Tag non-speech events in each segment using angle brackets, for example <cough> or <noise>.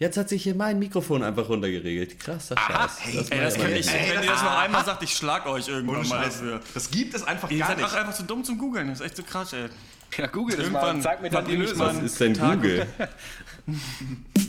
Jetzt hat sich hier mein Mikrofon einfach runtergeregelt. Krasser Scheiß. Hey, das, ey, das kann ich, ey, wenn ihr das noch einmal sagt, ich schlag euch irgendwann mal dafür. Das gibt es einfach ihr gar seid nicht. auch einfach zu dumm zum Googeln. Das ist echt so krass, ey. Ja, google das Irgendwann mal. Zeig mir dann die Lösung. Was ist denn Google? <laughs>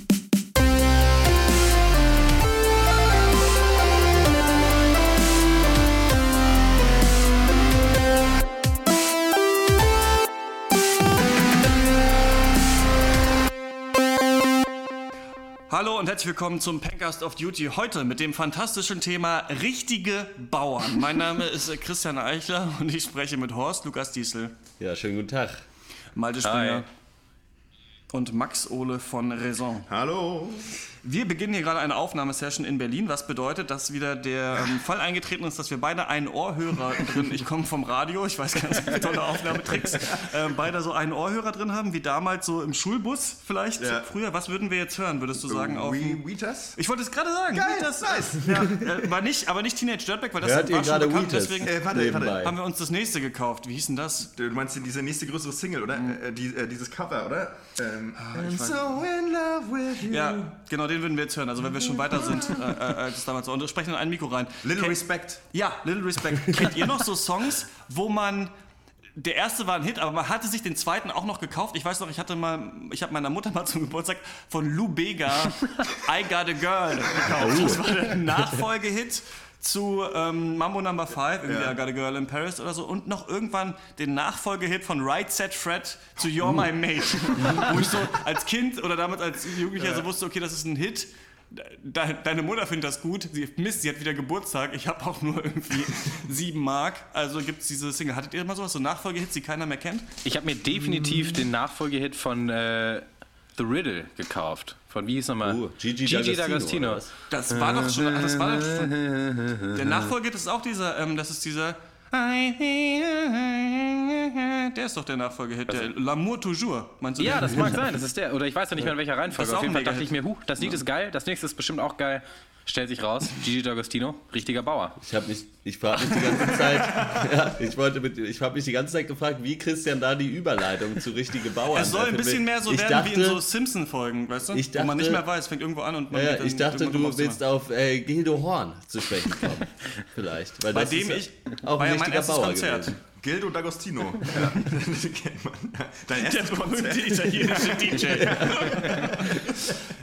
Hallo und herzlich willkommen zum Pencast of Duty. Heute mit dem fantastischen Thema richtige Bauern. Mein Name ist äh, Christian Eichler und ich spreche mit Horst Lukas Diesel, Ja, schönen guten Tag. Malte Springer und Max Ole von Raison. Hallo. Wir beginnen hier gerade eine Aufnahmesession in Berlin, was bedeutet, dass wieder der ähm, Fall eingetreten ist, dass wir beide einen Ohrhörer drin, ich komme vom Radio, ich weiß ganz viele tolle Aufnahmetricks, ähm, beide so einen Ohrhörer drin haben, wie damals so im Schulbus vielleicht Ja. früher. Was würden wir jetzt hören, würdest du sagen? Auf dem- We, Weetas? ich wollte es gerade sagen. Geil, das, nice. Ja, äh, war nicht, aber nicht Teenage Dirtbag, weil das Hört ihr war schon gerade bekannt, Wheatus? deswegen Äh, warte, warte. haben wir uns das nächste gekauft. Wie hieß denn das? Du meinst diese nächste größere Single, oder? Äh, die, äh, dieses Cover, oder? Ähm, I'm weiß- so in love with you. Ja, genau, den würden wir jetzt hören, also wenn wir schon weiter sind äh, äh, als damals. Und sprechen in ein Mikro rein. Little Ken- Respect. Ja, Little Respect. <laughs> Kennt ihr noch so Songs, wo man der erste war ein Hit, aber man hatte sich den zweiten auch noch gekauft. Ich weiß noch, ich hatte mal, ich habe meiner Mutter mal zum Geburtstag von Lou Bega <laughs> I Got a Girl gekauft. Das war der Nachfolgehit zu ähm, Mambo Number 5, irgendwie Ja. I Got a Girl in Paris oder so und noch irgendwann den Nachfolgehit von Right Set Fred zu You're My Mate. Wo ich so als Kind oder damals als Jugendlicher so wusste, okay, das ist ein Hit. De deine Mutter findet das gut. Sie, Mist, sie hat wieder Geburtstag. Ich habe auch nur irgendwie sieben Mark. Also gibt es diese Single. Hattet ihr mal sowas, so Nachfolgehits, die keiner mehr kennt? Ich habe mir definitiv den Nachfolgehit von äh, The Riddle gekauft. Von wie hieß nochmal? Oh, Gigi Gigi D'Agostino? Das war doch schon. Das war doch schon der Nachfolgehit ist auch dieser. Ähm, das ist dieser. Der ist doch der Nachfolgehit. Der L'amour toujours. Meinst du Ja, das mag sein, das ist der. Oder ich weiß ja nicht mehr in welcher Reihenfolge. Auf jeden Fall dachte ich mir, huh, das Lied ist geil, das nächste ist bestimmt auch geil. Stellt sich raus, Gigi D'Agostino, richtiger Bauer. Ich habe mich, ich frage mich die ganze Zeit, <laughs> ja, ich wollte mit, ich habe mich die ganze Zeit gefragt, wie Christian da die Überleitung zu richtige Bauern. Es soll ein bisschen mehr so ich werden dachte, wie in so Simpson-Folgen, weißt du? Ich Wo man dachte- nicht mehr weiß, fängt irgendwo an und man Ja, geht dann ich dachte, du willst auf äh, Gildo Horn zu sprechen kommen. <laughs> Vielleicht. Weil Bei das dem ist ich. auch war ein ja mein richtiger erstes Bauer Konzert. gewesen. Gildo D'Agostino. <laughs> Ja. <laughs> Dein Der erstes berühmte Konzert. italienische <laughs> DJ.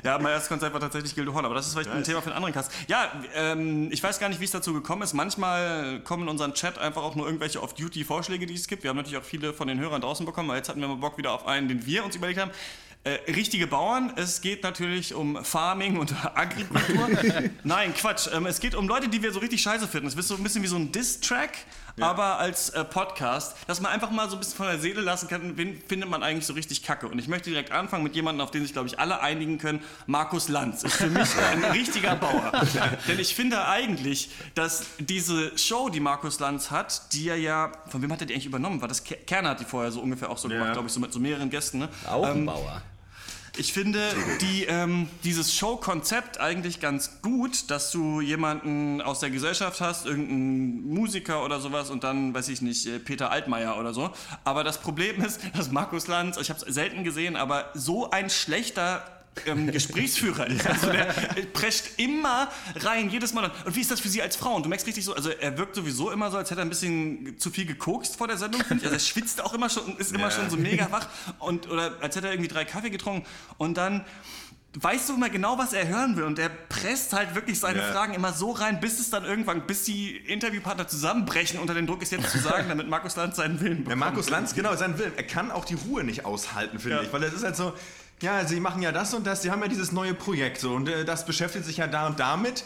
ja, mein erstes Konzert war tatsächlich Gildo Horn, aber das ist vielleicht ein. Thema für einen anderen Cast. Ja, ähm, ich weiß gar nicht, wie es dazu gekommen ist. Manchmal kommen in unseren Chat einfach auch nur irgendwelche Off-Duty-Vorschläge, die es gibt. Wir haben natürlich auch viele von den Hörern draußen bekommen, aber jetzt hatten wir mal Bock wieder auf einen, den wir uns überlegt haben. Äh, richtige Bauern, es geht natürlich um Farming und <laughs> Agrikultur. <laughs> Nein, Quatsch. Ähm, es geht um Leute, die wir so richtig scheiße finden. Es ist so ein bisschen wie so ein Diss-Track, aber als äh, Podcast, dass man einfach mal so ein bisschen von der Seele lassen kann, wen findet man eigentlich so richtig kacke. Und ich möchte direkt anfangen mit jemandem, auf den sich, glaube ich, alle einigen können. Markus Lanz ist für mich ein <laughs> richtiger Bauer. Denn ich finde eigentlich, dass diese Show, die Markus Lanz hat, die er ja, von wem hat er die eigentlich übernommen? War das Ke- Kerner hat die vorher so ungefähr auch so gemacht, glaube ich, so mit so mehreren Gästen. Ne? Auch ein Ähm, Bauer. Ich finde die, ähm, dieses Show-Konzept eigentlich ganz gut, dass du jemanden aus der Gesellschaft hast, irgendeinen Musiker oder sowas und dann, weiß ich nicht, äh, Peter Altmaier oder so. Aber das Problem ist, <laughs> dass Markus Lanz, ich habe es selten gesehen, aber so ein schlechter ähm, Gesprächsführer ist. <laughs> Also der prescht immer rein, jedes Mal. Und wie ist das für Sie als Frau? Und du merkst richtig so, also er wirkt sowieso immer so, als hätte er ein bisschen zu viel gekokst vor der Sendung, finde ich. Also er schwitzt auch immer schon und ist immer Ja. schon so mega wach und oder als hätte er irgendwie drei Kaffee getrunken und dann weißt du immer genau, was er hören will und er presst halt wirklich seine Ja. Fragen immer so rein, bis es dann irgendwann, bis die Interviewpartner zusammenbrechen unter den Druck ist jetzt zu sagen, <laughs> damit Markus Lanz seinen Willen bekommt. Der Markus Lanz, genau, sein Willen. Er kann auch die Ruhe nicht aushalten, finde Ja. ich. Weil es ist halt so, ja, sie machen ja das und das, sie haben ja dieses neue Projekt so und äh, das beschäftigt sich ja da und damit.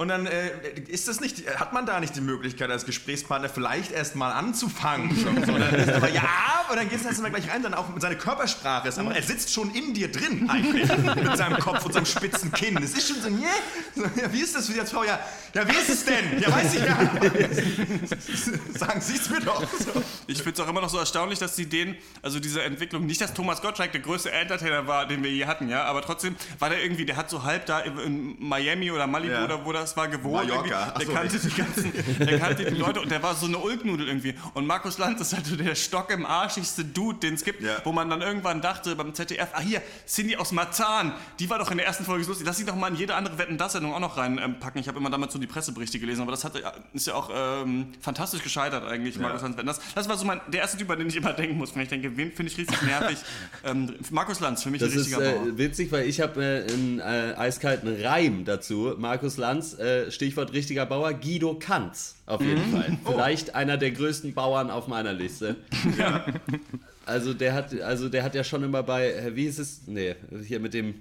Und dann äh, ist das nicht, hat man da nicht die Möglichkeit als Gesprächspartner vielleicht erst mal anzufangen. <laughs> So, dann ist aber, ja, und dann geht es erst mal gleich rein, dann auch mit seiner Körpersprache ist, aber er sitzt schon in dir drin eigentlich, <laughs> mit seinem Kopf und seinem spitzen Kinn. Es ist schon so, yeah. so ja, wie ist das für als Frau? Ja, ja, wie ist es denn? Ja, weiß ich ja. <laughs> Sagen Sie es mir doch. So. Ich finde es auch immer noch so erstaunlich, dass sie den, also diese Entwicklung, nicht, dass Thomas Gottschalk der größte Entertainer war, den wir je hatten, ja, aber trotzdem war der irgendwie, der hat so halb da in Miami oder Malibu Ja. oder wo das das war gewohnt. Mallorca. Der so, kannte die ganzen, der kannte die Leute und der war so eine Ulknudel irgendwie. Und Markus Lanz ist halt so der Stock im arschigste Dude, den es gibt, Ja. wo man dann irgendwann dachte beim ZDF, ah hier, Cindy aus Marzahn, die war doch in der ersten Folge so lustig. Lass sie doch mal in jede andere Wetten das Sendung auch noch reinpacken. Ich habe immer damals so die Presseberichte gelesen, aber das hat, ist ja auch ähm, fantastisch gescheitert eigentlich, Markus Lanz Wetten das. Das war so mein, der erste Typ, an den ich immer denken muss, wenn ich denke, wen finde ich richtig nervig. <laughs> ähm, Markus Lanz, für mich Das ein ist richtiger Bauer. äh, witzig, weil ich habe äh, einen äh, eiskalten Reim dazu. Markus Lanz, äh, Stichwort richtiger Bauer, Guido Kanz auf jeden Fall. Vielleicht einer der größten Bauern auf meiner Liste. Also der hat, also der hat ja schon immer bei, äh, wie ist es? Nee, hier mit dem,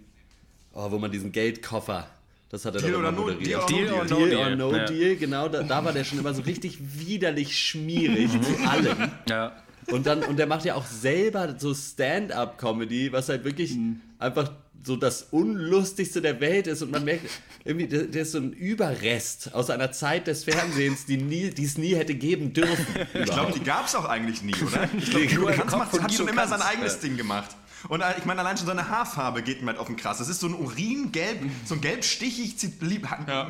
oh, wo man diesen Geldkoffer, das hat er Deal oder no- moderiert. Deal or no Deal Deal. or no Ja. Deal, genau, da, da war der schon immer so richtig widerlich schmierig zu allem. Ja. Und dann, und der macht ja auch selber so Stand-up-Comedy, was halt wirklich einfach so das Unlustigste der Welt ist. Und man merkt, irgendwie, der ist so ein Überrest aus einer Zeit des Fernsehens, die nie, die es nie hätte geben dürfen. Ich glaube, die gab es auch eigentlich nie, oder? <laughs> Ich glaube, Guido Kanz macht, hat schon immer sein eigenes Ding gemacht. Und äh, ich meine, allein schon seine Haarfarbe geht mir halt auf den Krass. Das ist so ein Uringelb, so ein gelbstichig Zit- Li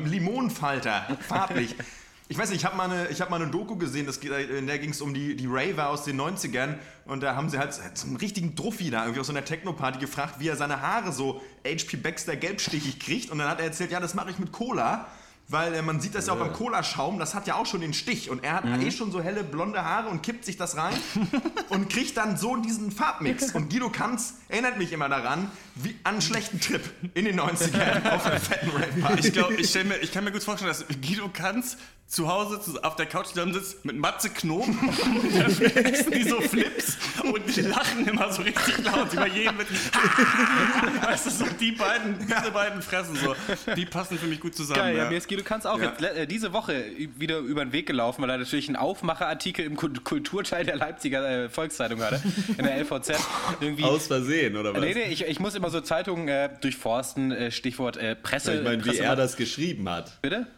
Limonenfalter, farblich. <laughs> Ich weiß nicht, ich habe mal, eine- ich hab mal eine Doku gesehen, das, in der ging es um die, die Raver aus den 90ern und da haben sie halt so einen richtigen Druffi da irgendwie aus so einer Techno-Party gefragt, wie er seine Haare so HP Baxter gelbstichig kriegt und dann hat er erzählt, ja, das mache ich mit Cola. Weil äh, man sieht das ja auch beim Cola-Schaum, das hat ja auch schon den Stich. Und er hat eh schon so helle blonde Haare und kippt sich das rein <laughs> und kriegt dann so diesen Farbmix. <laughs> Und Guido Kanz erinnert mich immer daran, wie an einen schlechten Trip in den 90ern auf einer fetten Rave-Party. Ich glaube, ich, mir, ich kann mir gut vorstellen, dass Guido Kanz zu Hause auf der Couch zusammen sitzt mit Matze Knob und <laughs> dann flexen die so Flips und die lachen immer so richtig laut über jeden mit. <laughs> weißt du, so die beiden, diese beiden Fressen so, die passen für mich gut zusammen. Geil, ja. ja. ist Guido Kanz auch Ja. jetzt, äh, diese Woche wieder über den Weg gelaufen, weil er natürlich einen Aufmacherartikel im Kult- Kulturteil der Leipziger äh, Volkszeitung hatte, in der LVZ. Irgendwie. Aus Versehen, oder was? Nee, nee, ich, ich muss immer so Zeitungen äh, durchforsten, äh, Stichwort äh, Presse. ich meine, wie Presse er das geschrieben hat. Bitte?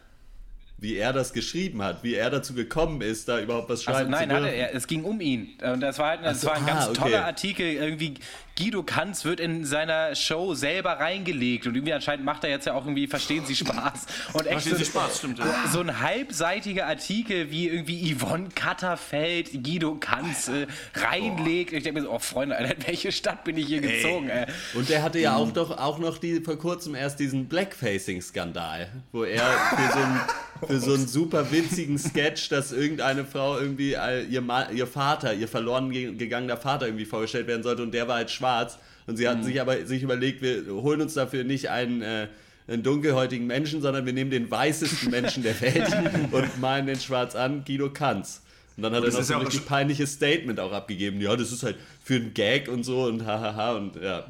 Wie er das geschrieben hat, wie er dazu gekommen ist, da überhaupt was Also, schreiben nein, zu dürfen. er. Es ging um ihn. Und das war, halt, das so, war ein ah, ganz okay. toller Artikel. Irgendwie Guido Kanz wird in seiner Show selber reingelegt. Und irgendwie anscheinend macht er jetzt ja auch irgendwie Verstehen Sie Spaß. <laughs> Und echt Verstehen so, Sie Spaß, stimmt, ja. So ein halbseitiger Artikel, wie irgendwie Yvonne Katterfeld Guido Kanz äh, reinlegt. Ich denke mir so, oh Freunde, Alter, in welche Stadt bin ich hier gezogen? Ey. Und der hatte ja auch Mhm. doch auch noch die vor kurzem erst diesen Blackfacing-Skandal, wo er für so einen <laughs> für so einen super witzigen Sketch, dass irgendeine Frau irgendwie ihr, Ma ihr Vater, ihr verloren ge- gegangener Vater irgendwie vorgestellt werden sollte und der war halt schwarz und sie hatten Mhm. sich aber sich überlegt, wir holen uns dafür nicht einen äh, einen dunkelhäutigen Menschen, sondern wir nehmen den weißesten Menschen der Welt <laughs> und malen den schwarz an, Guido Kanz. Und dann hat er das noch ist so ja ein auch richtig peinliches Statement auch abgegeben. Ja, das ist halt für einen Gag und so und hahaha und ja.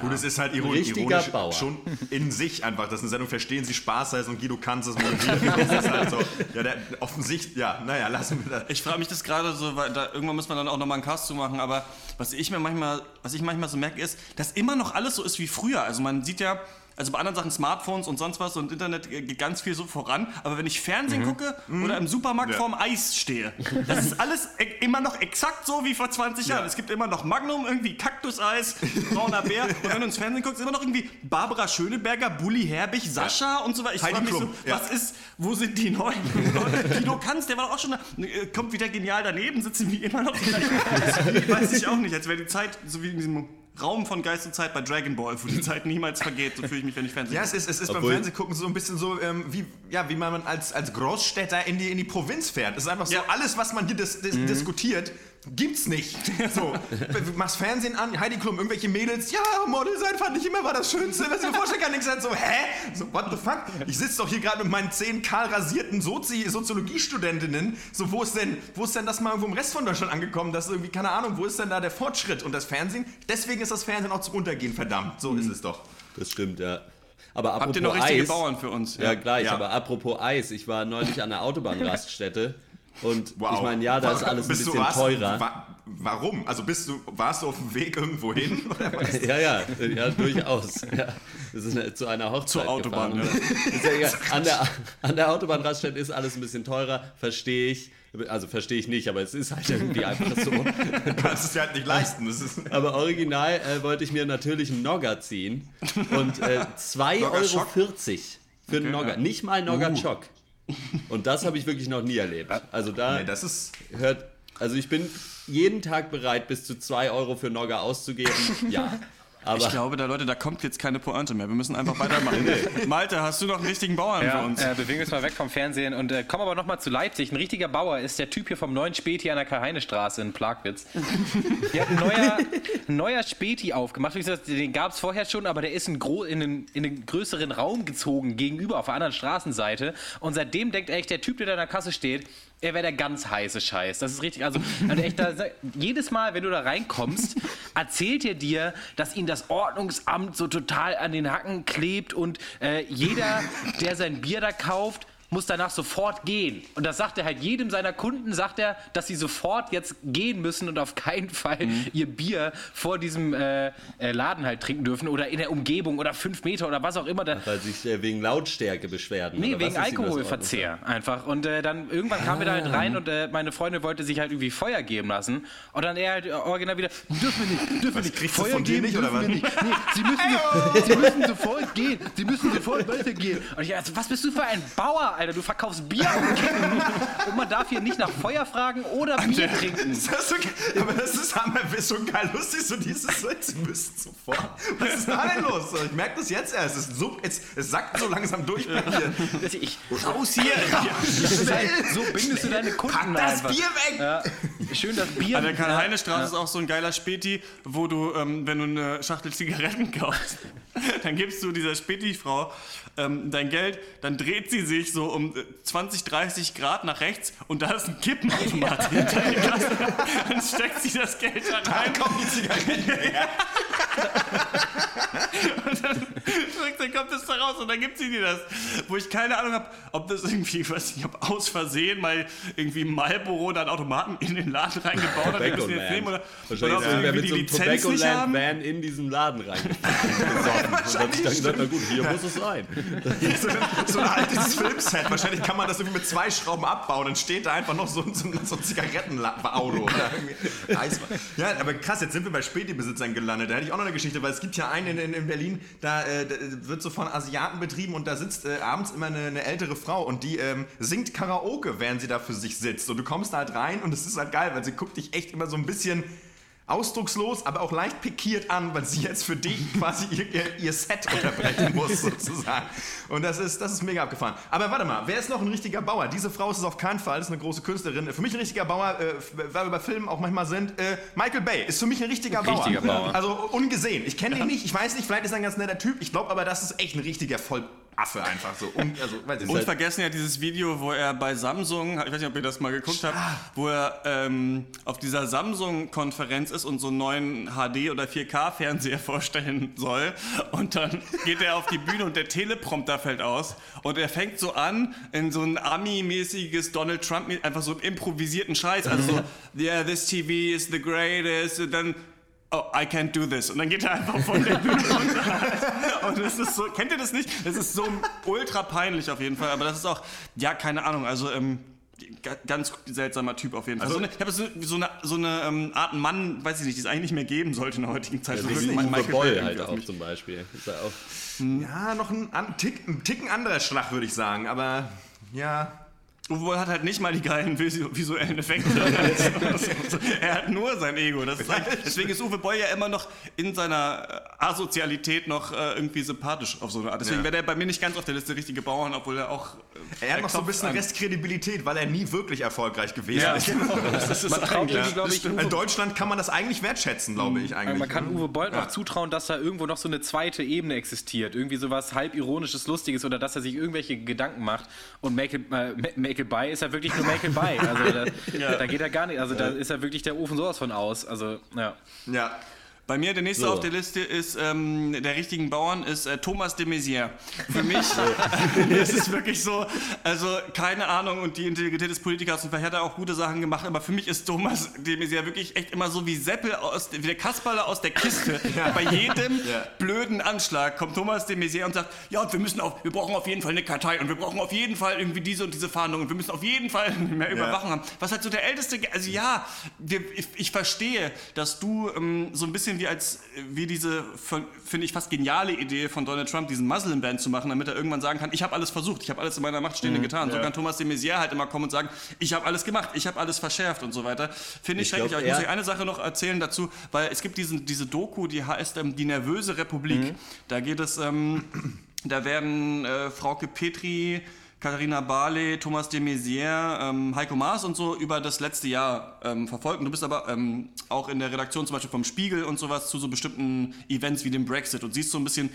Gut, es ist halt iron Richtiger ironisch Bauer. schon in sich einfach, dass eine Sendung Verstehen Sie Spaß heißt und Guido Kanz das <laughs> moderiert. Das ist halt so, ja, der, offensichtlich, ja, naja, lassen wir das. Ich frage mich das gerade so, weil da, irgendwann muss man dann auch nochmal einen Cast zu machen, aber was ich mir manchmal, was ich manchmal so merke, ist, dass immer noch alles so ist wie früher. Also man sieht ja, also bei anderen Sachen Smartphones und sonst was und Internet geht ganz viel so voran, aber wenn ich Fernsehen gucke oder im Supermarkt Ja. vorm Eis stehe, das ist alles e immer noch exakt so wie vor 20 Jahren. Es gibt immer noch Magnum, irgendwie Kaktuseis, brauner Bär und wenn du ins Fernsehen guckst, immer noch irgendwie Barbara Schöneberger, Bully Herbig, Sascha und so weiter. Ich frage mich so, ja. was ist, wo sind die neuen Leute? <laughs> Guido Kanz, der war doch auch schon, da, äh, kommt wieder genial daneben, sitzen wie immer noch. <laughs> Weiß ich auch nicht, als wäre die Zeit, so wie in diesem Raum von Geist und Zeit bei Dragon Ball, wo die <laughs> Zeit niemals vergeht, so fühle ich mich, wenn ich Fernsehen Ja, es ist, es ist beim Fernsehgucken so ein bisschen so, ähm, wie, ja, wie man als, als Großstädter in die, in die Provinz fährt. Es ist einfach so, Ja. alles, was man hier dis, dis, diskutiert, gibt's nicht. So, machst Fernsehen an, Heidi Klum, irgendwelche Mädels, ja, Model sein fand ich immer war das Schönste, was ich mir vorstellen kann. Ich sag so, hä? So, what the fuck? Ich sitze doch hier gerade mit meinen zehn kahl rasierten Sozi Soziologiestudentinnen. So, wo ist denn, wo ist denn das mal irgendwo im Rest von Deutschland angekommen? Das ist irgendwie, keine Ahnung, wo ist denn da der Fortschritt? Und das Fernsehen, deswegen ist das Fernsehen auch zum Untergehen, verdammt. So ist es doch. Das stimmt, ja. Aber apropos Habt ihr noch richtige Eis, Bauern für uns? Ja, gleich, Ja. aber apropos Eis, ich war neulich an der Autobahnraststätte <laughs> und Wow. ich meine, ja, da ist alles ein Bist du bisschen warst- teurer. Wa warum? Also bist du, warst du auf dem Weg irgendwo hin? <laughs> Ja, ja, ja, durchaus. Ja. Das ist eine, zu einer Hochzeit. Zur Autobahn, ja <laughs> egal. <laughs> An der, an der Autobahnraststätte ist alles ein bisschen teurer, verstehe ich. Also verstehe ich nicht, aber es ist halt irgendwie einfach so. Du kannst es dir halt nicht leisten. Aber original äh, wollte ich mir natürlich einen Nogger ziehen. Und äh, 2,40 Nogger Euro Schock? für einen Nogger. Nicht mal Nogger Chock. Und das habe ich wirklich noch nie erlebt. Also da Nee, das ist. hört, also ich bin jeden Tag bereit, bis zu 2 Euro für Nogger auszugeben. Ja. Aber Ich glaube, da Leute, da kommt jetzt keine Pointe mehr. Wir müssen einfach weitermachen. <laughs> Malte, hast du noch einen richtigen Bauern Ja, für uns? äh, bewegen wir uns mal weg vom Fernsehen und äh, kommen aber noch mal zu Leipzig. Ein richtiger Bauer ist der Typ hier vom neuen Späti an der Karl-Heine-Straße in Plagwitz. <laughs> Der hat ein neuer, ein neuer Späti aufgemacht. Wie gesagt, Den gab es vorher schon, aber der ist in, gro in, einen, in einen größeren Raum gezogen gegenüber auf der anderen Straßenseite. Und seitdem denkt echt der Typ, der da an der Kasse steht, er wäre der ganz heiße Scheiß. Das ist richtig. Also, also echt, da, jedes Mal, wenn du da reinkommst, erzählt er dir, dass ihn das Ordnungsamt so total an den Hacken klebt und äh, jeder, der sein Bier da kauft, muss danach sofort gehen. Und das sagt er halt jedem seiner Kunden, sagt er, dass sie sofort jetzt gehen müssen und auf keinen Fall ihr Bier vor diesem äh, äh, Laden halt trinken dürfen oder in der Umgebung oder fünf Meter oder was auch immer. Da, weil sich äh, wegen Lautstärke beschwerden. Nee, wegen Alkoholverzehr einfach. Und äh, dann irgendwann kamen wir da halt rein und äh, meine Freundin wollte sich halt irgendwie Feuer geben lassen. Und dann er halt äh, original wieder, dürfen wir nicht, dürfen wir nicht. kriegst du von dir nicht, oder was? nicht. Nee, sie müssen, sie müssen sofort gehen. Sie müssen sofort weitergehen. Und ich also, was bist du für ein Bauer, Alter? Du verkaufst Bier und. <laughs> Und man darf hier nicht nach Feuer fragen oder Bier trinken. Das ist so, ge- aber das ist hammer, ist so geil lustig, so dieses, so, sie müssen sofort. Was ist da denn los? So, Ich merke das jetzt erst. Es, so, es, es sackt so langsam durch bei dir. Ich, Raus hier! so bindest du deine Kunden Pack das einfach. Bier weg! Ja, schön das Bier. An der Karl-Heine-Straße ist auch so ein geiler Späti, wo du, ähm, wenn du eine Schachtel Zigaretten kaufst, <laughs> dann gibst du dieser Späti-Frau ähm, dein Geld, dann dreht sie sich so um äh, 20, 30 Grad nach rechts und da ist ein Kippenautomat hinter der Kasse. Dann steckt sie das Geld da rein Komm, die Zigaretten her. <laughs> und dann, kommt es da raus und dann gibt sie dir das. Wo ich keine Ahnung habe, ob das irgendwie, weiß nicht, ob aus Versehen mal irgendwie Marlboro dann Automaten in den Laden reingebaut hat, wir müssen jetzt nehmen oder, oder Wahrscheinlich ob irgendwer irgendwie die so Lizenz nicht haben. Tobacco-Land-Van in diesen Laden reingefahren. sich dann gesagt, na gut, hier muss es sein. So, ein- so ein altes Filmset. Wahrscheinlich kann man das irgendwie mit zwei Schrauben abbauen. Dann steht da einfach noch so, ein- so, so ein Zigarettenauto. Ja, aber krass, jetzt sind wir bei Späti-Besitzern gelandet. Da hätte ich auch noch eine Geschichte, weil es gibt ja einen in, in Berlin, da, äh, da wird so von Asiaten betrieben und da sitzt äh, abends immer eine, eine ältere Frau und die ähm, singt Karaoke, während sie da für sich sitzt. Und du kommst da halt rein und es ist halt geil, weil sie guckt dich echt immer so ein bisschen ausdruckslos, aber auch leicht pikiert an, weil sie jetzt für dich <laughs> quasi ihr, ihr, Set unterbrechen <laughs> muss, sozusagen. Und das ist, das ist mega abgefahren. Aber warte mal, wer ist noch ein richtiger Bauer? Diese Frau ist es auf keinen Fall, ist eine große Künstlerin. Für mich ein richtiger Bauer, äh, weil wir bei Filmen auch manchmal sind, äh, Michael Bay ist für mich ein richtiger, Richtiger Bauer. Bauer. Also ungesehen. Ich kenne ihn nicht, ich weiß nicht, vielleicht ist er ein ganz netter Typ. Ich glaube aber, das ist echt ein richtiger Vollaffe einfach so. Un, also, Und nicht. vergessen ja dieses Video, wo er bei Samsung, ich weiß nicht, ob ihr das mal geguckt habt, wo er ähm, auf dieser Samsung-Konferenz ist und so einen neuen HD- oder 4K-Fernseher <laughs> vorstellen soll. Und dann geht er auf die Bühne und der Teleprompter fällt aus. Und er fängt so an, in so ein Ami-mäßiges Donald Trump, einfach so einen improvisierten Scheiß. Also so, <laughs> yeah, this TV is the greatest. Und dann Oh, I can't do this. Und dann geht er einfach von der Bühne <laughs> runter. Und das ist so, kennt ihr das nicht? Das ist so ultra peinlich auf jeden Fall. Aber das ist auch, ja, keine Ahnung, also ähm, ga- ganz seltsamer Typ auf jeden Fall. Also- so eine, ich habe so, so eine, so eine ähm, Art Mann, weiß ich nicht, die es eigentlich nicht mehr geben sollte in der heutigen Zeit. Ja, So wirklich wie Michael Boll halt auch mich. zum Beispiel. Ist er auch Ja, noch ein, ein, Tick, ein Ticken anderer Schlag, würde ich sagen. Aber ja, Uwe Boll hat halt nicht mal die geilen visu- visuellen Effekte. <laughs> er hat nur sein Ego. Das ist eigentlich, deswegen ist Uwe Boll ja immer noch in seiner äh, Asozialität noch äh, irgendwie sympathisch auf so eine Art. Deswegen Ja. wäre der bei mir nicht ganz auf der Liste richtige Bauern, obwohl er auch. äh, er hat noch so ein bisschen. Restkredibilität, weil er nie wirklich erfolgreich gewesen Ja, ist. <laughs> genau. Das ist Man traut glaube ich, In Deutschland kann man das eigentlich wertschätzen, glaube ich eigentlich. man kann Uwe Boll Ja. noch zutrauen, dass da irgendwo noch so eine zweite Ebene existiert. Irgendwie sowas halb ironisches, lustiges oder dass er sich irgendwelche Gedanken macht. Und Michael, äh, Ma- Michael Bay ist ja wirklich nur Michael Bay. Also <laughs> da, da geht er gar nicht. Also da ist ja wirklich der Ofen sowas von aus. Also ja. Ja. Bei mir der nächste So. auf der Liste ist ähm, der richtigen Bauern ist äh, Thomas de Maizière. Für mich <laughs> <laughs> ist es wirklich so, also keine Ahnung und die Integrität des Politikers und vielleicht hat er auch gute Sachen gemacht, aber für mich ist Thomas de Maizière wirklich echt immer so wie Seppel aus wie der Kasperle aus der Kiste. <laughs> Bei jedem Ja. blöden Anschlag kommt Thomas de Maizière und sagt, ja und wir müssen auf, wir brauchen auf jeden Fall eine Kartei und wir brauchen auf jeden Fall irgendwie diese und diese Fahndung und wir müssen auf jeden Fall mehr Überwachung haben. Was halt so der älteste, also ja, wir, ich, ich verstehe, dass du ähm, so ein bisschen wie als wie diese, finde ich, fast geniale Idee von Donald Trump, diesen Muslim-Band zu machen, damit er irgendwann sagen kann, ich habe alles versucht, ich habe alles in meiner Macht Stehende mhm, getan. Ja. So kann Thomas de Maizière halt immer kommen und sagen, ich habe alles gemacht, ich habe alles verschärft und so weiter. Finde ich, ich schrecklich. Glaub, Aber ich muss euch eine Sache noch erzählen dazu, weil es gibt diesen, diese Doku, die heißt ähm, Die nervöse Republik. Mhm. Da geht es, ähm, da werden äh, Frauke Petri, Katharina Barley, Thomas de Maizière, ähm, Heiko Maas und so über das letzte Jahr ähm, verfolgt. Und du bist aber ähm, auch in der Redaktion zum Beispiel vom Spiegel und sowas zu so bestimmten Events wie dem Brexit und siehst so ein bisschen,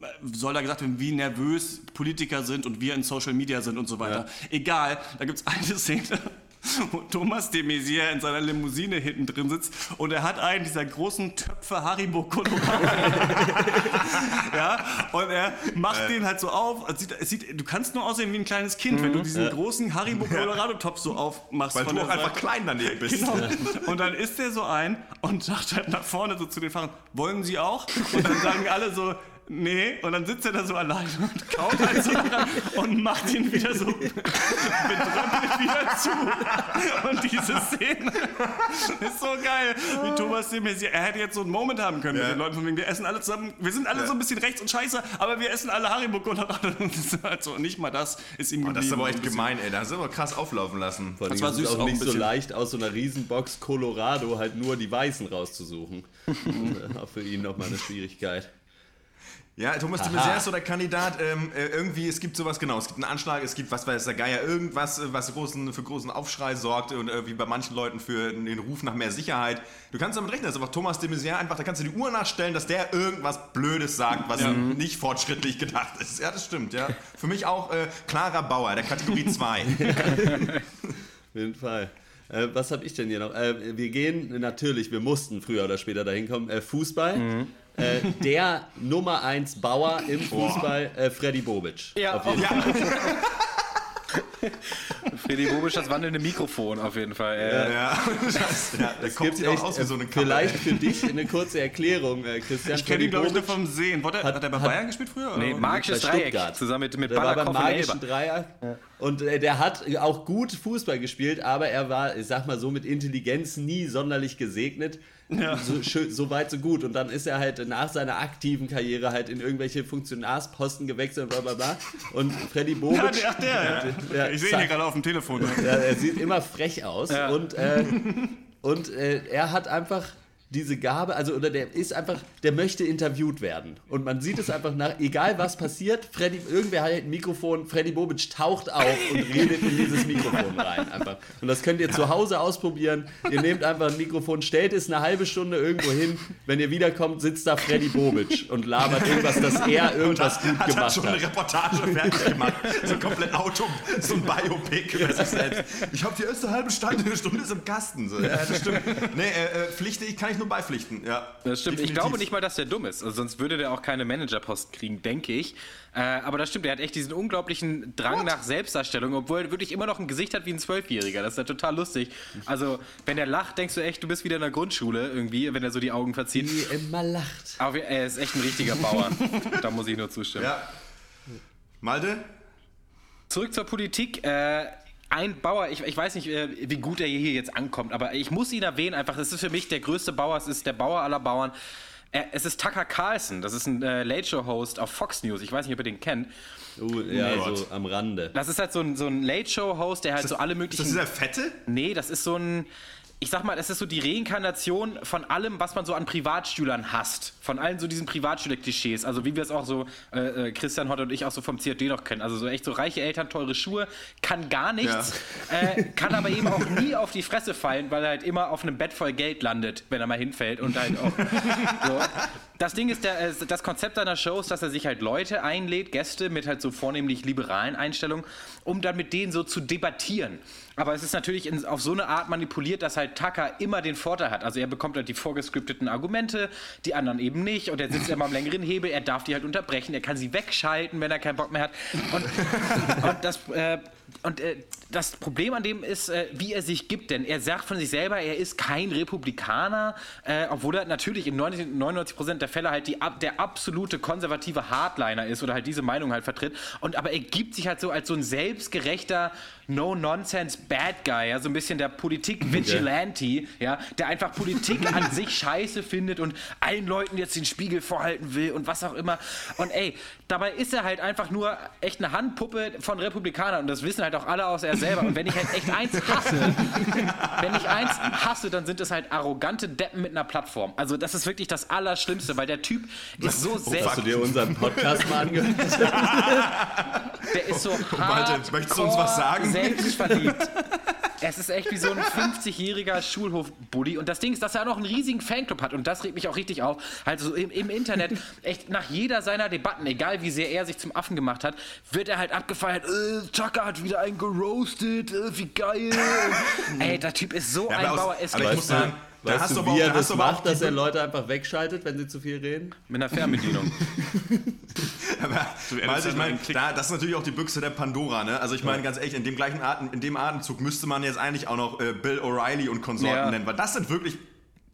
äh, soll da gesagt werden, wie nervös Politiker sind und wir in Social Media sind und so weiter. Ja. Egal, da gibt es eine <laughs> Szene, wo Thomas de Maizière in seiner Limousine hinten drin sitzt und er hat einen dieser großen Töpfe Haribo ja, und er macht äh. den halt so auf. Es sieht, sieht, du kannst nur aussehen wie ein kleines Kind, mhm. wenn du mhm. diesen ja. großen Haribo Colorado Topf so aufmachst. Weil du auch einfach klein daneben bist. Genau. Und dann isst er so ein und sagt halt nach vorne so zu den Fahrern, wollen Sie auch? Und dann sagen alle so, nee. Und dann sitzt er da so allein und kaut halt so dran und macht ihn wieder so bedrückt wieder zu. Und diese Szene ist so geil, wie Thomas de Maizière. Er hätte jetzt so einen Moment haben können ja. mit den Leuten, von wegen, wir essen alle zusammen, wir sind alle ja. so ein bisschen rechts und scheiße, aber wir essen alle Haribo Colorado. <laughs> Und halt so, nicht mal das ist ihm geblieben. Oh, das ist aber echt gemein, ey. Da sind wir krass auflaufen lassen. Vor das war süß auch, auch nicht so leicht, aus so einer Riesenbox Colorado halt nur die Weißen rauszusuchen. <laughs> auch für ihn nochmal eine Schwierigkeit. Ja, Thomas de Maizière ist so der Kandidat. Ähm, äh, irgendwie, es gibt sowas, genau, es gibt einen Anschlag, es gibt, was weiß der Geier, irgendwas, äh, was großen, für großen Aufschrei sorgt und irgendwie bei manchen Leuten für den Ruf nach mehr Sicherheit. Du kannst damit rechnen, dass einfach Thomas de Maizière einfach, da kannst du die Uhr nachstellen, dass der irgendwas Blödes sagt, was ja. nicht fortschrittlich gedacht ist. Ja, das stimmt, ja. Für mich auch äh, klarer Bauer, der Kategorie 2. <laughs> Auf jeden Fall. Äh, was habe ich denn hier noch? Äh, wir gehen natürlich, wir mussten früher oder später dahin kommen, äh, Fußball. Mhm. Äh, der Nummer 1 Bauer im Fußball, äh, Freddy Bobic. Ja, auf jeden ja. Fall. <laughs> Freddy Bobic, das wandelnde Mikrofon auf jeden Fall. Äh. Ja, ja. Das, <laughs> ja, das kommt sich auch aus wie so eine Kammer. Vielleicht für dich eine kurze Erklärung, äh, Christian. Ich kenne ihn, glaube ich, nur vom Sehen. Hat, hat, er bei Bayern gespielt früher? Nee, Magisches Dreieck. Zusammen mit, mit war beim Magischen Dreieck. Und äh, der hat auch gut Fußball gespielt, aber er war, ich sag mal so, mit Intelligenz nie sonderlich gesegnet. Ja. So, schön, so weit, so gut. Und dann ist er halt nach seiner aktiven Karriere halt in irgendwelche Funktionarsposten gewechselt und bla bla bla. Und Freddy Bobic... Ja, der, der, ja. Der, ich sehe ihn hier gerade auf dem Telefon. Ja, er sieht immer frech aus. Ja. Und, äh, und äh, er hat einfach diese Gabe, also oder der ist einfach, der möchte interviewt werden. Und man sieht es einfach nach, egal was passiert, Freddy, irgendwer hat ein Mikrofon, Freddy Bobic taucht auf und redet in dieses Mikrofon rein. Einfach. Und das könnt ihr zu Hause ausprobieren. Ihr nehmt einfach ein Mikrofon, stellt es eine halbe Stunde irgendwo hin. Wenn ihr wiederkommt, sitzt da Freddy Bobic und labert irgendwas, dass er irgendwas hat, gut hat gemacht hat. schon eine Reportage fertig gemacht. So komplett Auto, so ein Biopic über sich selbst. Ich habe die erste halbe Stunde, eine Stunde ist im Kasten. So. Ja, das stimmt. Nee, äh, äh Pflichte, ich kann ich nur beipflichten, ja. Das stimmt. Definitiv. Ich glaube nicht mal, dass der dumm ist. Also sonst würde der auch keine Managerpost kriegen, denke ich. Äh, aber das stimmt, er hat echt diesen unglaublichen Drang What? nach Selbstdarstellung, obwohl er wirklich immer noch ein Gesicht hat wie ein Zwölfjähriger. Das ist ja total lustig. Also, wenn er lacht, denkst du echt, du bist wieder in der Grundschule irgendwie, wenn er so die Augen verzieht. Wie immer lacht. Aber er ist echt ein richtiger Bauer. da muss ich nur zustimmen. Ja. Malte? Zurück zur Politik. Äh, ein Bauer, ich, ich weiß nicht, äh, wie gut er hier jetzt ankommt, aber ich muss ihn erwähnen, einfach, das ist für mich der größte Bauer, es ist der Bauer aller Bauern. Es ist Tucker Carlson, das ist ein äh, Late Show Host auf Fox News. Ich weiß nicht, ob ihr den kennt. Uh, ja, nee. so am Rande. Das ist halt so ein, so ein Late Show Host, der halt das, so alle möglichen. Ist das dieser Fette? Nee, das ist so ein ich sag mal, es ist so die Reinkarnation von allem, was man so an Privatschülern hasst. Von allen so diesen Privatschüler-Klischees. Also wie wir es auch so, äh, äh Christian Hotte und ich auch so vom CRD noch kennen. Also so echt so reiche Eltern, teure Schuhe, kann gar nichts, ja. äh, kann aber eben auch nie auf die Fresse fallen, weil er halt immer auf einem Bett voll Geld landet, wenn er mal hinfällt und halt auch <laughs> so. Das Ding ist, der, äh, das Konzept seiner Show ist, dass er sich halt Leute einlädt, Gäste mit halt so vornehmlich liberalen Einstellungen, um dann mit denen so zu debattieren. Aber es ist natürlich in, auf so eine Art manipuliert, dass halt Tucker immer den Vorteil hat. Also er bekommt halt die vorgescripteten Argumente, die anderen eben nicht. Und er sitzt immer am längeren Hebel, er darf die halt unterbrechen, er kann sie wegschalten, wenn er keinen Bock mehr hat. Und, <laughs> und das, äh, und äh, das Problem an dem ist, äh, wie er sich gibt, denn er sagt von sich selber, er ist kein Republikaner, äh, obwohl er natürlich in 99 Prozent der Fälle halt die, der absolute konservative Hardliner ist oder halt diese Meinung halt vertritt. Und aber er gibt sich halt so als so ein selbstgerechter No-Nonsense Bad Guy, ja, so ein bisschen der Politik-Vigilante Anti, ja, der einfach Politik an sich scheiße findet und allen Leuten jetzt den Spiegel vorhalten will und was auch immer. Und ey, dabei ist er halt einfach nur echt eine Handpuppe von Republikanern und das wissen halt auch alle außer er selber. Und wenn ich halt echt eins hasse, <laughs> wenn ich eins hasse, dann sind es halt arrogante Deppen mit einer Plattform. Also das ist wirklich das Allerschlimmste, weil der Typ ist so Hast du dir unseren Podcast mal angehört? der ist so Malte, möchtest du uns was sagen? Selbstverliebt. Es ist echt wie so ein 50-jähriger Schulhof-Bully. Und das Ding ist, dass er auch noch einen riesigen Fanclub hat. Und das regt mich auch richtig auf. Halt so im, im Internet, echt nach jeder seiner Debatten, egal wie sehr er sich zum Affen gemacht hat, wird er halt abgefeiert. Äh, Tucker hat wieder einen geroastet. Äh, wie geil. <laughs> Ey, der Typ ist so Ja, ein Bauer. Es aber ich muss sagen, da Weißt hast du, wie auch- er das macht, dass er Leute einfach wegschaltet, wenn sie zu viel reden? mit einer Fernbedienung. <laughs> Aber, sein, ich meine, ein Klick. da, das ist natürlich auch die Büchse der Pandora, ne? Also ich meine ganz ehrlich, in dem gleichen Atem, in dem Atemzug müsste man jetzt eigentlich auch noch äh, Bill O'Reilly und Konsorten Ja. nennen, weil das sind wirklich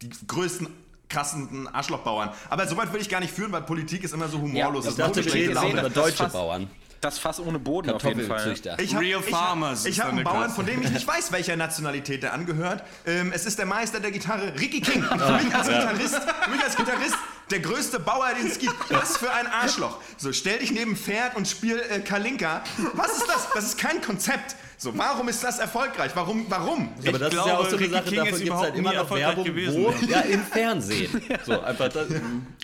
die größten krassen Arschlochbauern. Aber soweit will ich gar nicht führen, weil Politik ist immer so humorlos. Ja, das Ich dachte, ist wir reden über das deutsche Bauern. Das Fass ohne Boden auf jeden Fall. Ich hab, Real ich Farmers Hab, ich habe einen Bauern, Klasse. von dem ich nicht weiß, welcher Nationalität der angehört. Ähm, es ist der Meister der Gitarre, Ricky King. Für mich als Gitarrist, für mich als Gitarrist der größte Bauer, den es gibt. Was für ein Arschloch. So, stell dich neben Pferd und spiel äh, Kalinka. Was ist das? Das ist kein Konzept. So, warum ist das erfolgreich? Warum? Warum? Ja, aber das ist ja glaube, auch so eine Ricky Sache, King davon ist gibt es überhaupt halt immer noch erfolgreich Werbung, gewesen. wo? Ja, im Fernsehen. <laughs> So, einfach das, da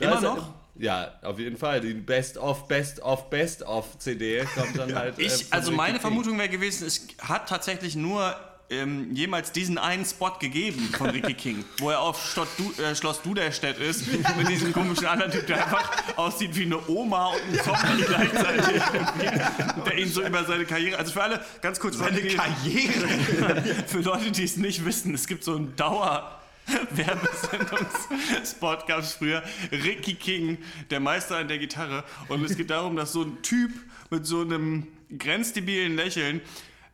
Immer ist noch? Halt, ja, auf jeden Fall. Die Best of, Best of, Best of CD kommt dann halt. äh, Ich, von also meine. Vermutung wäre gewesen, es hat tatsächlich nur ähm, jemals diesen einen Spot gegeben von Ricky King, <laughs> wo er auf Stott du, äh, Schloss Duderstedt ist, mit diesem komischen anderen Typ, der einfach aussieht wie eine Oma und ein Zombie <laughs> gleichzeitig. der ihn so über seine Karriere, also für alle, ganz kurz, Seine Karriere. <laughs> für Leute, die es nicht wissen, es gibt so einen Dauer. <laughs> Werbesendungsspot gab es früher. Ricky King, der Meister an der Gitarre. Und es geht darum, dass so ein Typ mit so einem grenzdebilen Lächeln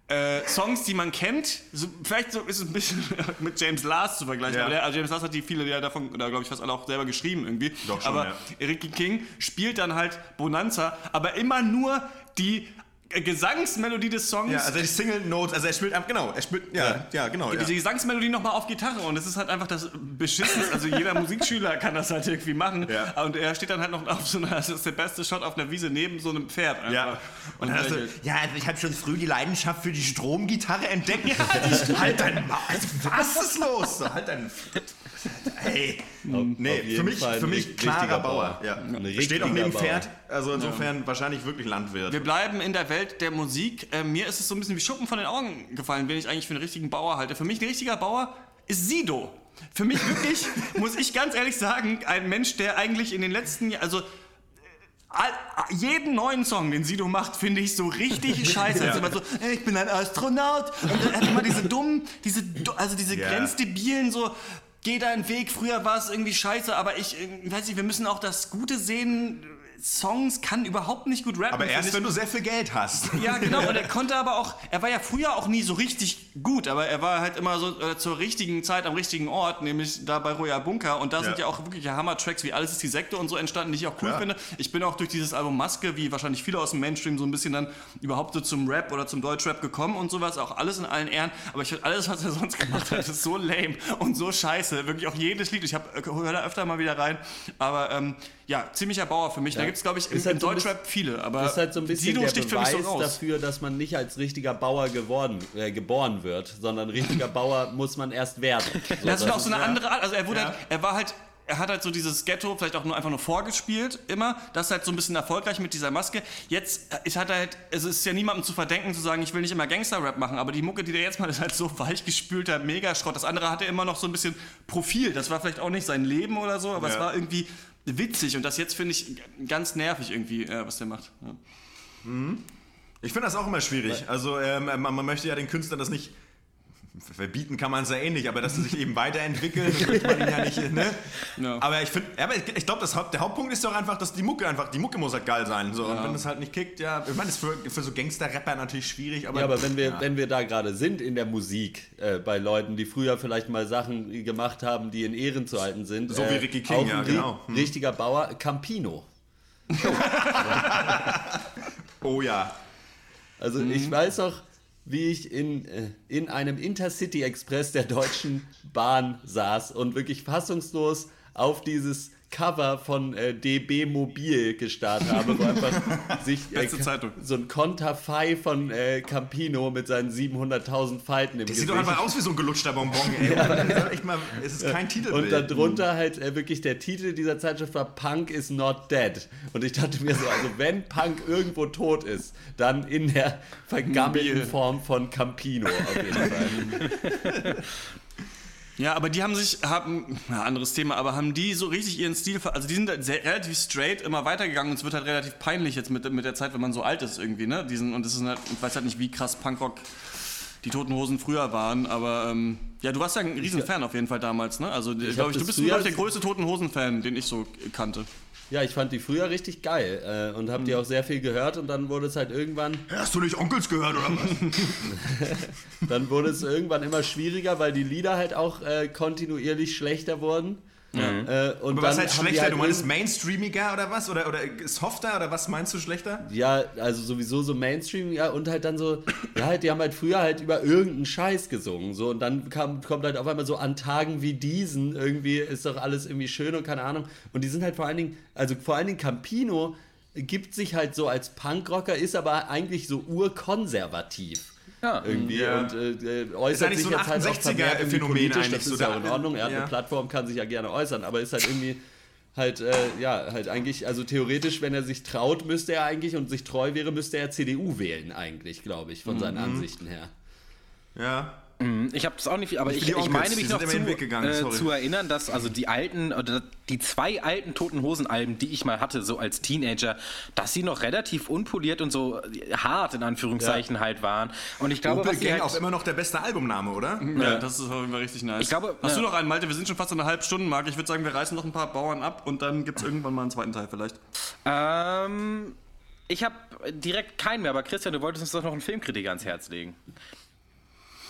äh, Songs, die man kennt, so, vielleicht so ist es ein bisschen <laughs> mit James Last zu vergleichen, Ja. aber der, also James Last hat die viele ja davon, oder glaube ich fast alle auch selber geschrieben irgendwie. Doch schon, aber ja. Ricky King spielt dann halt Bonanza, aber immer nur die Gesangsmelodie des Songs Ja, also die Single Notes, also er spielt, genau, er spielt, ja, ja, genau. Ja. diese Gesangsmelodie nochmal auf Gitarre und es ist halt einfach das Beschissenste. Also jeder Musikschüler kann das halt irgendwie machen. Ja. Und er steht dann halt noch auf so einer, das ist der beste Shot auf einer Wiese neben so einem Pferd. Einfach. Ja. Und dann hast du, ja, also ich habe schon früh die Leidenschaft für die Stromgitarre entdeckt. halt dein Maul. <laughs> Also, was ist los? Halt dein. Hey. Nee, auf jeden für mich, Fall für ein mich richtiger klarer Bauer. Bauer. Ja. Ein Steht auch neben Bauer. Pferd. Also insofern wahrscheinlich wirklich Landwirt. Wir bleiben in der Welt der Musik. Äh, mir ist es so ein bisschen wie Schuppen von den Augen gefallen, wen ich eigentlich für einen richtigen Bauer halte. Für mich ein richtiger Bauer ist Sido. Für mich wirklich, <laughs> muss ich ganz ehrlich sagen, ein Mensch, der eigentlich in den letzten Jahren, also all, jeden neuen Song, den Sido macht, finde ich so richtig <laughs> scheiße. Also immer so, "Ey, ich bin ein Astronaut. Und er hat immer diese dummen, diese, also diese Ja. grenzdebilen so. Geh deinen Weg, früher war es irgendwie scheiße, aber ich äh, weiß nicht, wir müssen auch das Gute sehen. Songs kann überhaupt nicht gut rappen. Aber erst, wenn du sehr viel Geld hast. <laughs> Ja, genau. Und er <laughs> konnte aber auch, er war ja früher auch nie so richtig gut, aber er war halt immer so äh, zur richtigen Zeit am richtigen Ort, nämlich da bei Roya Bunker. Und da sind Ja. ja auch wirklich Hammer-Tracks wie Alles ist die Sekte und so entstanden, die ich auch cool Klar. finde. Ich bin auch durch dieses Album Maske, wie wahrscheinlich viele aus dem Mainstream, so ein bisschen dann überhaupt so zum Rap oder zum Deutschrap gekommen und sowas. Auch alles in allen Ehren. Aber ich finde, alles, was er sonst gemacht hat, ist so lame und so scheiße. Wirklich auch jedes Lied. Ich hab, äh, höre da öfter mal wieder rein. Aber ähm, ja, ziemlicher Bauer für mich. Da gibt es, glaube ich, im, halt im so Deutschrap viele. Aber Das ist halt so ein bisschen Sido der sticht für mich Beweis so raus. dafür, dass man nicht als richtiger Bauer geworden, äh, geboren wird, sondern richtiger <laughs> Bauer muss man erst werden. So, Das ist auch so eine ja. andere Art. Also er wurde Ja. halt, er war halt, er hat halt so dieses Ghetto vielleicht auch nur einfach nur vorgespielt, immer. Das ist halt so ein bisschen erfolgreich mit dieser Maske. Jetzt ist hat er halt, es ist ja niemandem zu verdenken, zu sagen, ich will nicht immer Gangster-Rap machen, aber die Mucke, die der jetzt macht, ist halt so weichgespülter Megaschrott. Das andere hatte immer noch so ein bisschen Profil. Das war vielleicht auch nicht sein Leben oder so, aber es Ja. war irgendwie witzig. Und das jetzt finde ich ganz nervig irgendwie, äh, was der macht. Ja. Ich finde das auch immer schwierig. Also ähm, man, man möchte ja den Künstlern das nicht verbieten kann man es ja eh nicht, aber dass sie sich <laughs> eben weiterentwickeln, das möchte man ja nicht, ne? <laughs> Ja. Aber ich finde, aber ich, ich glaube, Haupt, der Hauptpunkt ist doch einfach, dass die Mucke einfach, die Mucke muss halt geil sein. So. Und wenn es halt nicht kickt, ja, ich meine, das ist für, für so Gangster-Rapper natürlich schwierig, aber. Ja, aber wenn wir, ja. wenn wir da gerade sind in der Musik, äh, bei Leuten, die früher vielleicht mal Sachen gemacht haben, die in Ehren zu halten sind. So wie Ricky King, ja, genau. Hm. Richtiger Bauer, Campino. <laughs> Oh ja. Also Mhm. ich weiß noch, wie ich in, äh, in einem Intercity Express der Deutschen Bahn saß und wirklich fassungslos auf dieses Cover von äh, DB Mobil gestartet habe, wo einfach <laughs> sich äh, so ein Konterfei von äh, Campino mit seinen 700.000 Falten im Das Gesicht. sieht doch einfach aus wie so ein gelutschter Bonbon, ey. Das ist echt mal, es ist kein und Titelbild. darunter halt äh, wirklich der Titel dieser Zeitschrift war Punk is not dead. Und ich dachte mir so, also wenn Punk irgendwo tot ist, dann in der vergammelten Form von Campino auf jeden <laughs> Fall. Ja, aber die haben sich, haben, ja, anderes Thema, aber haben die so richtig ihren Stil, also die sind sehr, relativ straight immer weitergegangen und es wird halt relativ peinlich jetzt mit, mit der Zeit, wenn man so alt ist irgendwie, ne? Diesen, und das ist halt, ich weiß halt nicht, wie krass Punkrock die Toten Hosen früher waren, aber ähm, ja, du warst ja ein Riesenfan auf jeden Fall damals, ne? Also, glaube ich, du das bist, glaube ich, der größte Toten Hosen-Fan, den ich so kannte. Ja, ich fand die früher richtig geil äh, und habe die auch sehr viel gehört und dann wurde es halt irgendwann, Hast du nicht Onkels gehört oder was? <laughs> dann wurde es irgendwann immer schwieriger, weil die Lieder halt auch äh, kontinuierlich schlechter wurden. Äh, und Aber was dann heißt schlechter? halt du meinst mainstreamiger oder was? Oder, oder softer oder was meinst du schlechter? Ja, also sowieso so Mainstream, ja, und halt dann so, ja, halt, die haben halt früher halt über irgendeinen Scheiß gesungen, so, und dann kam, kommt halt auf einmal so an Tagen wie diesen, irgendwie ist doch alles irgendwie schön und keine Ahnung, und die sind halt vor allen Dingen, also vor allen Dingen Campino gibt sich halt so als Punkrocker, ist aber eigentlich so urkonservativ. Ja. Irgendwie Ja. und äh, äußert sich so jetzt halt auch 68er vermehrt Phänomen politisch, das so ist ja in Ordnung, er hat ja. eine Plattform, kann sich ja gerne äußern, aber ist halt irgendwie halt, äh, ja, halt eigentlich, also theoretisch, wenn er sich traut, müsste er eigentlich und sich treu wäre, müsste er CDU wählen eigentlich, glaube ich, von seinen Mhm. Ansichten her. Ja. Ich habe das auch nicht, aber Ich ich, meine mich noch zu, äh, zu erinnern, dass also die alten oder die zwei alten Toten Hosen Alben, die ich mal hatte, so als Teenager, dass sie noch relativ unpoliert und so hart in Anführungszeichen halt waren. Und ich glaube, Opel was halt, auch immer noch der beste Albumname, oder? Ja, das ist auf jeden Fall richtig nice. Ich glaube, Hast ja. du noch einen, Malte? Wir sind schon fast an der Halbstundenmarke. Ich würde sagen, wir reißen noch ein paar Bauern ab und dann gibt es irgendwann mal einen zweiten Teil vielleicht. ähm, ich habe direkt keinen mehr, aber Christian, du wolltest uns doch noch einen Filmkritiker ans Herz legen.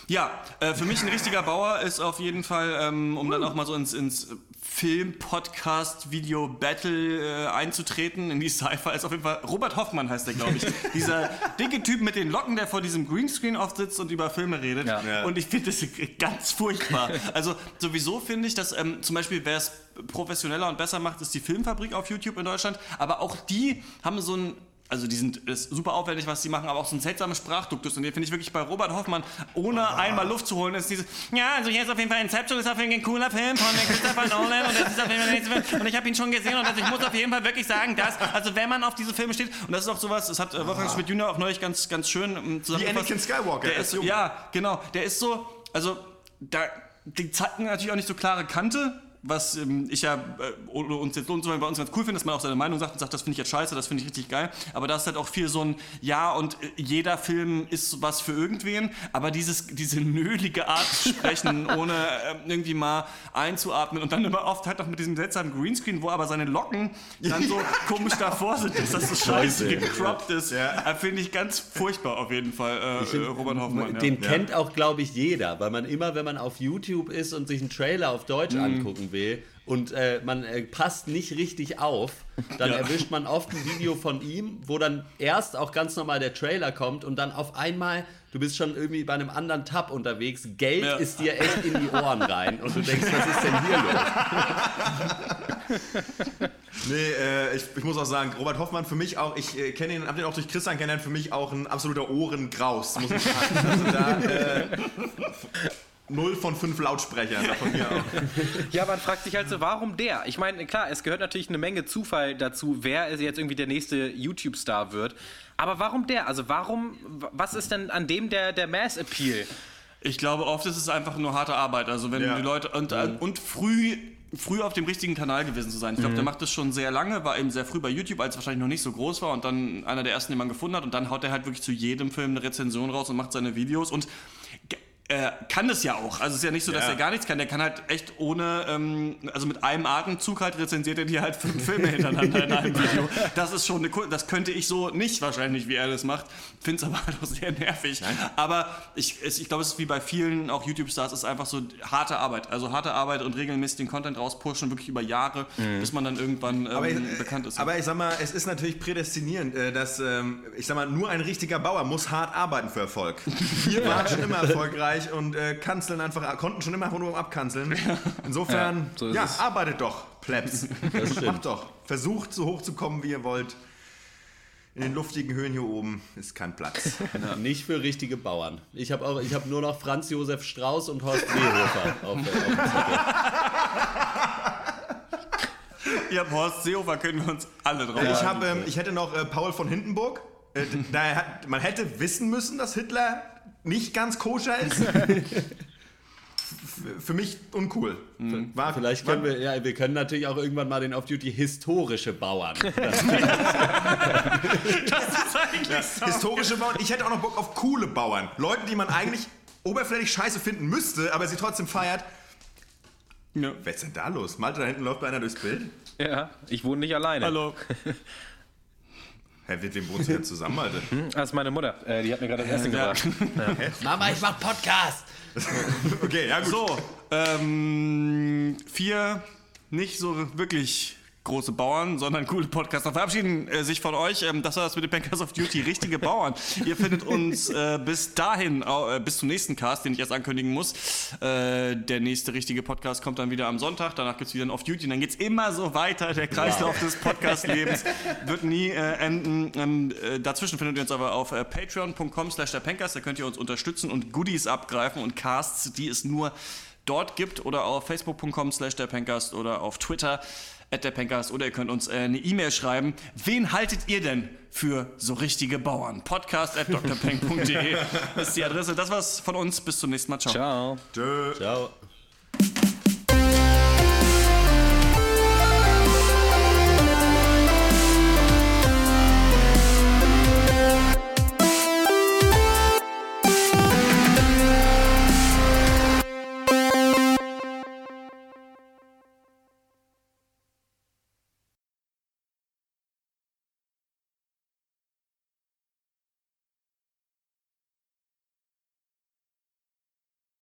Ja, äh, für mich ein richtiger Bauer ist auf jeden Fall, ähm, um dann auch mal so ins, ins Film-Podcast-Video-Battle äh, einzutreten, in die Sci-Fi, ist auf jeden Fall Robert Hoffmann heißt der, glaube ich. <laughs> Dieser dicke Typ mit den Locken, der vor diesem Greenscreen oft sitzt und über Filme redet. Ja. Ja. Und ich finde das ganz furchtbar. <laughs> Also sowieso finde ich, dass ähm, zum Beispiel, wer es professioneller und besser macht, ist die Filmfabrik auf YouTube in Deutschland. Aber auch die haben so ein also die sind ist super aufwendig, was die machen, aber auch so ein seltsames Sprachduktus. Und den finde ich wirklich bei Robert Hoffmann, ohne einmal Luft zu holen, ist dieses, ja, also hier ist auf jeden Fall Inception, ist auf jeden Fall ein cooler Film von Christopher Nolan und das ist auf jeden Fall der nächste Film. Und ich habe ihn schon gesehen und also ich muss auf jeden Fall wirklich sagen, dass, also wenn man auf diese Filme steht, und das ist auch sowas, das hat äh, Wolfgang Schmidt Junior auch neulich ganz, ganz schön ähm, zusammengefasst. Anakin Skywalker, Der er ist, jung. ja, genau, der ist so, also da, die zeigen natürlich auch nicht so klare Kante, was ähm, ich ja äh, uns jetzt lohnt, bei uns ganz cool finde, dass man auch seine Meinung sagt und sagt, das finde ich jetzt scheiße, das finde ich richtig geil. Aber da ist halt auch viel so ein Ja und äh, jeder Film ist was für irgendwen, aber dieses, diese nölige Art zu sprechen, <laughs> ohne ähm, irgendwie mal einzuatmen und dann immer oft halt auch mit diesem seltsamen Greenscreen, wo aber seine Locken dann so <laughs> komisch davor sind, dass das so scheiße gecroppt ist. Ja. Äh, Finde ich ganz furchtbar auf jeden Fall, äh, äh, Robert Hoffmann. ja. Den kennt auch, glaube ich, jeder, weil man immer, wenn man auf YouTube ist und sich einen Trailer auf Deutsch Mhm. angucken will und äh, man äh, passt nicht richtig auf, dann Ja. erwischt man oft ein Video von ihm, wo dann erst auch ganz normal der Trailer kommt und dann auf einmal, du bist schon irgendwie bei einem anderen Tab unterwegs, Geld Ja. ist dir echt in die Ohren rein und du denkst, was ist denn hier los? <laughs> Nee, äh, ich, ich muss auch sagen, Robert Hoffmann für mich auch, ich äh, kenne ihn, hab den auch durch Christian kennengelernt, für mich auch ein absoluter Ohrengraus, muss ich sagen. Also da, äh, null von fünf Lautsprechern, <laughs> da von mir auch. Ja, man fragt sich halt so, warum der? Ich meine, klar, es gehört natürlich eine Menge Zufall dazu, wer jetzt irgendwie der nächste YouTube-Star wird. Aber warum der? Also warum, was ist denn an dem der, der Mass-Appeal? Ich glaube, oft ist es einfach nur harte Arbeit. Also wenn Ja. die Leute und, äh, und früh früh auf dem richtigen Kanal gewesen zu sein. Ich glaube, der macht das schon sehr lange, war eben sehr früh bei YouTube, als es wahrscheinlich noch nicht so groß war und dann einer der ersten, den man gefunden hat und dann haut er halt wirklich zu jedem Film eine Rezension raus und macht seine Videos und er kann das ja auch. Also es ist ja nicht so, dass Ja. er gar nichts kann. Der kann halt echt ohne, ähm, also mit einem Atemzug halt rezensiert er dir halt fünf <laughs> Filme hintereinander in einem Video. Das ist schon eine, Ku- das könnte ich so nicht wahrscheinlich, wie er das macht. Finde es aber <laughs> halt auch sehr nervig. Aber ich, es, ich glaube, es ist wie bei vielen auch YouTube-Stars, es ist einfach so harte Arbeit. Also harte Arbeit und regelmäßig den Content rauspushen, wirklich über Jahre, bis man dann irgendwann ähm, Aber, ich- bekannt ist. aber ich sag mal, es ist natürlich prädestinierend, äh, dass, ähm, ich sag mal, nur ein richtiger Bauer muss hart arbeiten für Erfolg. <laughs> Wir waren schon immer erfolgreich und äh, kanzeln einfach, konnten schon immer nur abkanzeln. Insofern, Ja, ja, so es. arbeitet doch, Plebs. <laughs> Macht doch. Versucht so hoch zu kommen, wie ihr wollt. In den luftigen Höhen hier oben ist kein Platz. <laughs> Nicht für richtige Bauern. Ich habe ich habe nur noch Franz Josef Strauß und Horst Seehofer <laughs> auf, auf. Ihr habt Horst Seehofer, können wir uns alle drauf ich, hab, ähm, ich hätte noch äh, Paul von Hindenburg. Äh, hat, man hätte wissen müssen, dass Hitler nicht ganz koscher ist. <laughs> Für mich uncool. War, Vielleicht können wir, ja, wir können natürlich auch irgendwann mal den Off-Duty historische Bauern. <laughs> Historische Bauern. Ich hätte auch noch Bock auf coole Bauern. Leute, die man eigentlich oberflächlich scheiße finden müsste, aber sie trotzdem feiert. Ja. Was ist denn da los? Malte, da hinten läuft einer durchs Bild. Ja, ich wohne nicht alleine. Hallo. <laughs> Hä, mit wem wohnst du denn zusammen, Alter? Das ist meine Mutter. Äh, die hat mir gerade das Essen Ja. gebracht. <laughs> Mama, ich mach Podcast. <laughs> Okay, ja gut. So, ähm, vier nicht so wirklich große Bauern, sondern coole Podcaster verabschieden äh, sich von euch. Ähm, das war das mit den Bankers of Duty, richtige Bauern. Ihr findet uns äh, bis dahin, äh, bis zum nächsten Cast, den ich erst ankündigen muss. Äh, der nächste richtige Podcast kommt dann wieder am Sonntag, danach gibt es wieder einen Off Duty und dann geht es immer so weiter. Der Kreislauf des Podcast-Lebens wird nie äh, enden. Ähm, äh, dazwischen findet ihr uns aber auf patreon.com slash der Pankers, da könnt ihr uns unterstützen und Goodies abgreifen und Casts, die es nur dort gibt oder auf facebook.com slash der Pencast oder auf Twitter at der Pencast oder ihr könnt uns äh, eine E-Mail schreiben. Wen haltet ihr denn für so richtige Bauern? Podcast at drpenk.de <laughs> ist die Adresse. Das war's von uns. Bis zum nächsten Mal. Ciao. Ciao. Tschö. Ciao.